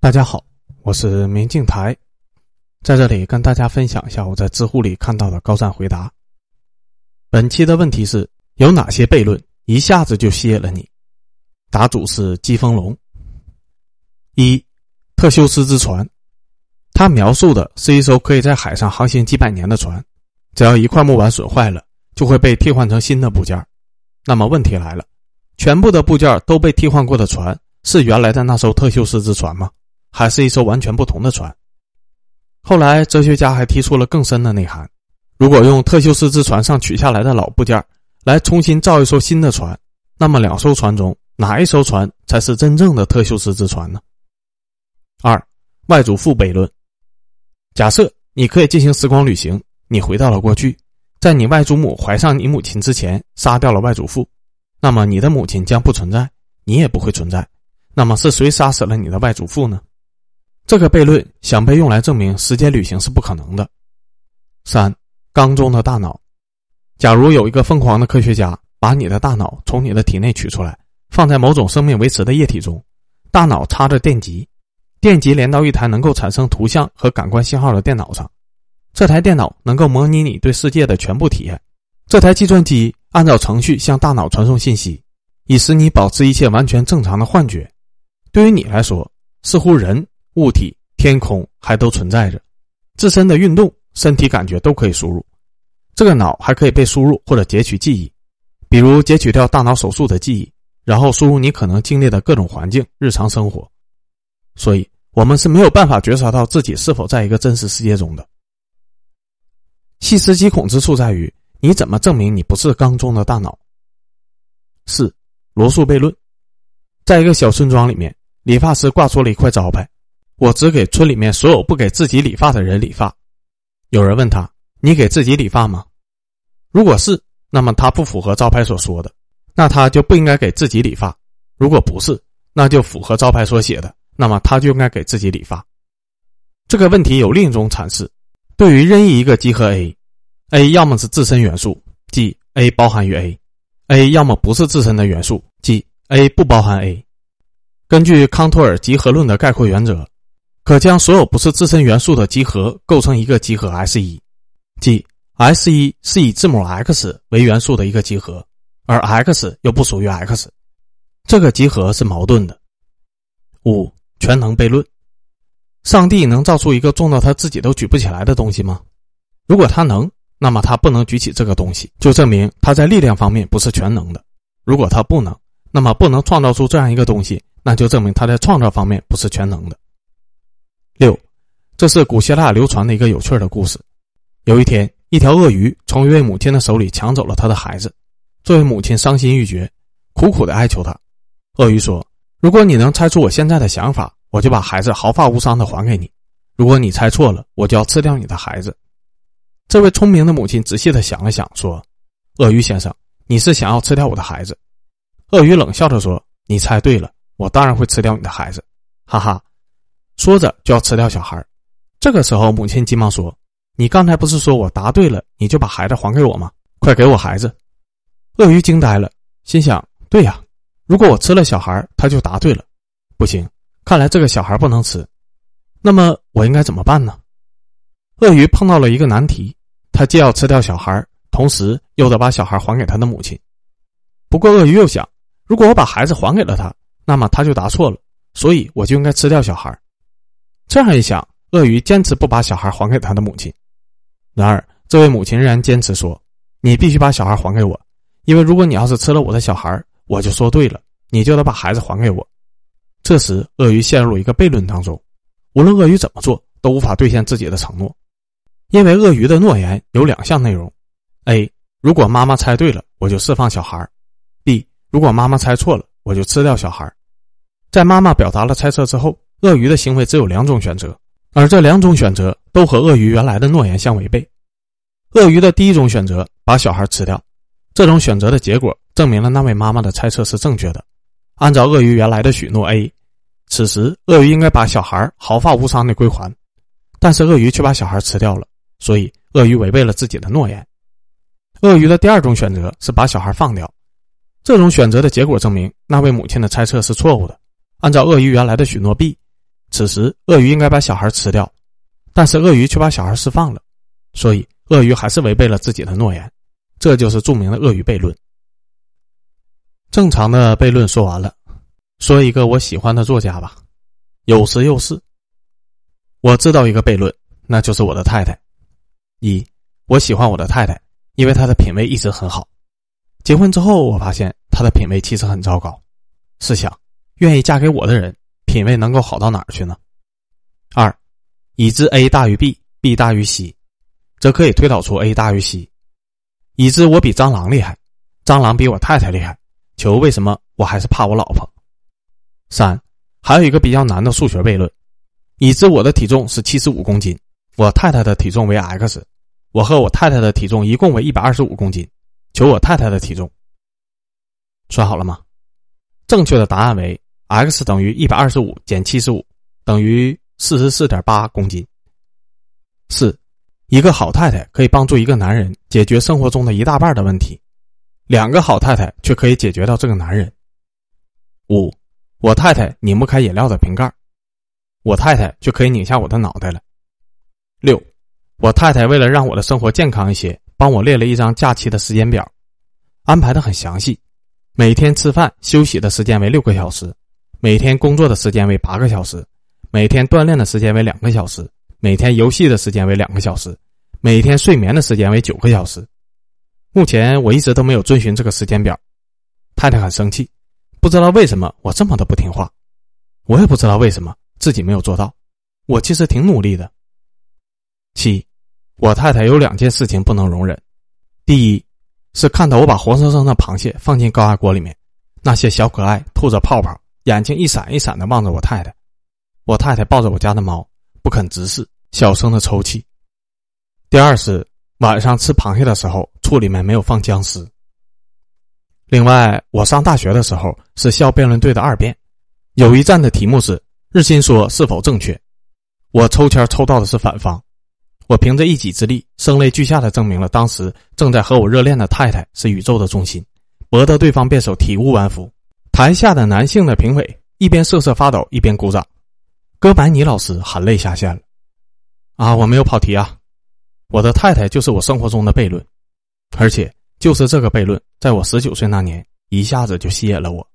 大家好，我是明镜台，在这里跟大家分享一下我在知乎里看到的高赞回答。本期的问题是有哪些悖论一下子就吸引了你？答主是季风龙。一，特修斯之船，他描述的是一艘可以在海上航行几百年的船，只要一块木板损坏了，就会被替换成新的部件。那么问题来了，全部的部件都被替换过的船是原来的那艘特修斯之船吗？还是一艘完全不同的船。后来，哲学家还提出了更深的内涵：如果用特修斯之船上取下来的老部件来重新造一艘新的船，那么两艘船中哪一艘船才是真正的特修斯之船呢？二，外祖父悖论。假设你可以进行时光旅行，你回到了过去，在你外祖母怀上你母亲之前杀掉了外祖父，那么你的母亲将不存在，你也不会存在。那么是谁杀死了你的外祖父呢？这个悖论想被用来证明时间旅行是不可能的。三，缸中的大脑。假如有一个疯狂的科学家把你的大脑从你的体内取出来，放在某种生命维持的液体中，大脑插着电极，电极连到一台能够产生图像和感官信号的电脑上，这台电脑能够模拟你对世界的全部体验。这台计算机按照程序向大脑传送信息，以使你保持一切完全正常的幻觉。对于你来说，似乎人。物体、天空还都存在着，自身的运动、身体感觉都可以输入。这个脑还可以被输入或者截取记忆，比如截取掉大脑手术的记忆，然后输入你可能经历的各种环境、日常生活。所以，我们是没有办法觉察到自己是否在一个真实世界中的。细思极恐之处在于，你怎么证明你不是缸中的大脑？四罗素悖论，在一个小村庄里面，理发师挂出了一块招牌。我只给村里面所有不给自己理发的人理发。有人问他：“你给自己理发吗？”如果是，那么他不符合招牌所说的，那他就不应该给自己理发；如果不是，那就符合招牌所写的，那么他就应该给自己理发。这个问题有另一种阐释：对于任意一个集合 A，A 要么是自身元素，即 A 包含于 A；A 要么不是自身的元素，即 A 不包含 A。根据康托尔集合论的概括原则。可将所有不是自身元素的集合构成一个集合 S 一，即 S 一是以字母 X 为元素的一个集合，而 X 又不属于 X，这个集合是矛盾的。五全能悖论：上帝能造出一个重到他自己都举不起来的东西吗？如果他能，那么他不能举起这个东西，就证明他在力量方面不是全能的；如果他不能，那么不能创造出这样一个东西，那就证明他在创造方面不是全能的。六，这是古希腊流传的一个有趣的故事。有一天，一条鳄鱼从一位母亲的手里抢走了他的孩子，这位母亲伤心欲绝，苦苦的哀求他。鳄鱼说：“如果你能猜出我现在的想法，我就把孩子毫发无伤的还给你；如果你猜错了，我就要吃掉你的孩子。”这位聪明的母亲仔细的想了想，说：“鳄鱼先生，你是想要吃掉我的孩子？”鳄鱼冷笑着说：“你猜对了，我当然会吃掉你的孩子。”哈哈。说着就要吃掉小孩，这个时候母亲急忙说：“你刚才不是说我答对了，你就把孩子还给我吗？快给我孩子！”鳄鱼惊呆了，心想：“对呀，如果我吃了小孩，他就答对了。不行，看来这个小孩不能吃。那么我应该怎么办呢？”鳄鱼碰到了一个难题，他既要吃掉小孩，同时又得把小孩还给他的母亲。不过鳄鱼又想，如果我把孩子还给了他，那么他就答错了，所以我就应该吃掉小孩。这样一想，鳄鱼坚持不把小孩还给他的母亲。然而，这位母亲仍然坚持说：“你必须把小孩还给我，因为如果你要是吃了我的小孩，我就说对了，你就得把孩子还给我。”这时，鳄鱼陷入一个悖论当中：无论鳄鱼怎么做，都无法兑现自己的承诺，因为鳄鱼的诺言有两项内容：A，如果妈妈猜对了，我就释放小孩；B，如果妈妈猜错了，我就吃掉小孩。在妈妈表达了猜测之后。鳄鱼的行为只有两种选择，而这两种选择都和鳄鱼原来的诺言相违背。鳄鱼的第一种选择把小孩吃掉，这种选择的结果证明了那位妈妈的猜测是正确的。按照鳄鱼原来的许诺 A，此时鳄鱼应该把小孩毫发无伤的归还，但是鳄鱼却把小孩吃掉了，所以鳄鱼违背了自己的诺言。鳄鱼的第二种选择是把小孩放掉，这种选择的结果证明那位母亲的猜测是错误的。按照鳄鱼原来的许诺 B，此时鳄鱼应该把小孩吃掉，但是鳄鱼却把小孩释放了，所以鳄鱼还是违背了自己的诺言。这就是著名的鳄鱼悖论。正常的悖论说完了，说一个我喜欢的作家吧，有时又是。我知道一个悖论，那就是我的太太。一，我喜欢我的太太，因为她的品味一直很好。结婚之后，我发现她的品味其实很糟糕。试想，愿意嫁给我的人，品味能够好到哪儿去呢？二，已知 A 大于 B，B 大于 C，则可以推导出 A 大于 C。已知我比蟑螂厉害，蟑螂比我太太厉害，求为什么我还是怕我老婆？三，还有一个比较难的数学悖论：已知我的体重是七十五公斤，我太太的体重为 x，我和我太太的体重一共为一百二十五公斤，求我太太的体重。算好了吗？正确的答案为 x 等于一百二十五减七十五，等于四十四点八公斤。四。一个好太太可以帮助一个男人解决生活中的一大半的问题，两个好太太却可以解决到这个男人。五，我太太拧不开饮料的瓶盖，我太太就可以拧下我的脑袋了。六，我太太为了让我的生活健康一些，帮我列了一张假期的时间表，安排的很详细，每天吃饭休息的时间为六个小时，每天工作的时间为八个小时，每天锻炼的时间为两个小时。每天游戏的时间为两个小时，每天睡眠的时间为九个小时。目前我一直都没有遵循这个时间表，太太很生气，不知道为什么我这么的不听话，我也不知道为什么自己没有做到，我其实挺努力的。七，我太太有两件事情不能容忍，第一是看到我把活生生的螃蟹放进高压锅里面，那些小可爱吐着泡泡，眼睛一闪一闪的望着我太太，我太太抱着我家的猫。不肯直视，小声的抽泣。第二是晚上吃螃蟹的时候，醋里面没有放姜丝。另外，我上大学的时候是校辩论队的二辩，有一站的题目是“日心说是否正确”，我抽签抽到的是反方，我凭着一己之力，声泪俱下的证明了当时正在和我热恋的太太是宇宙的中心，博得对方辩手体无完肤。台下的男性的评委一边瑟瑟发抖，一边鼓掌。哥白尼老师含泪下线了，啊，我没有跑题啊，我的太太就是我生活中的悖论，而且就是这个悖论，在我十九岁那年一下子就吸引了我。